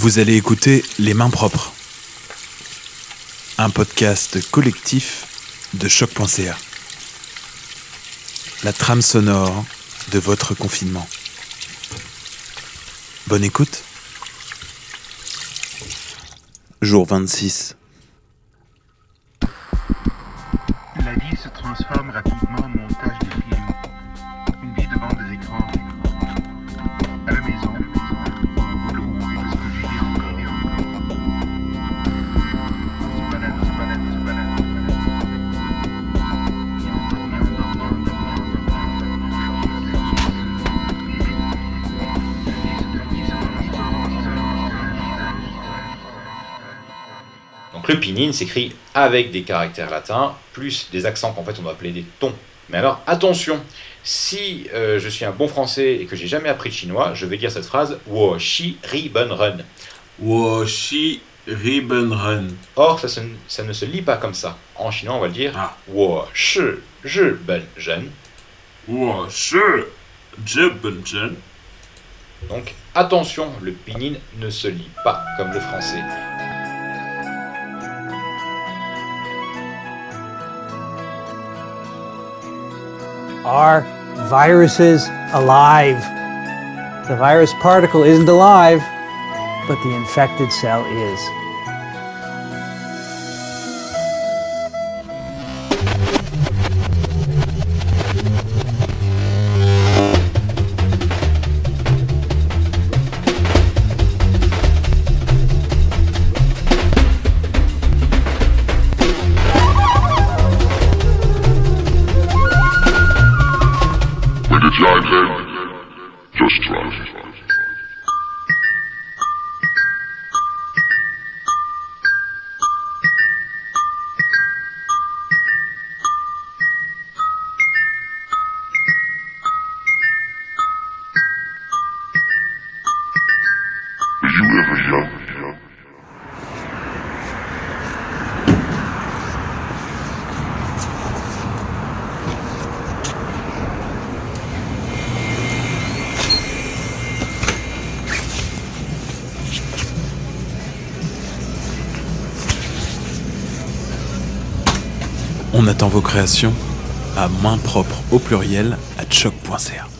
Vous allez écouter Les Mains Propres, un podcast collectif de choc.ca. La trame sonore de votre confinement. Bonne écoute. Jour 26. La vie se transforme rapidement en montage. Donc le pinyin s'écrit avec des caractères latins, plus des accents qu'en fait on doit appeler des tons. Mais alors attention, si euh, je suis un bon français et que j'ai jamais appris le chinois, je vais dire cette phrase wo shi ri ren. Woshi Ribbenren. Or ça, se- ça ne se lit pas comme ça. En chinois on va le dire Ah. wo shi ben. Donc attention, le pinyin ne se lit pas comme le français. Are viruses alive? The virus particle isn't alive, but the infected cell is. dive in, just trust. On attend vos créations à main propre au pluriel à choc.ca.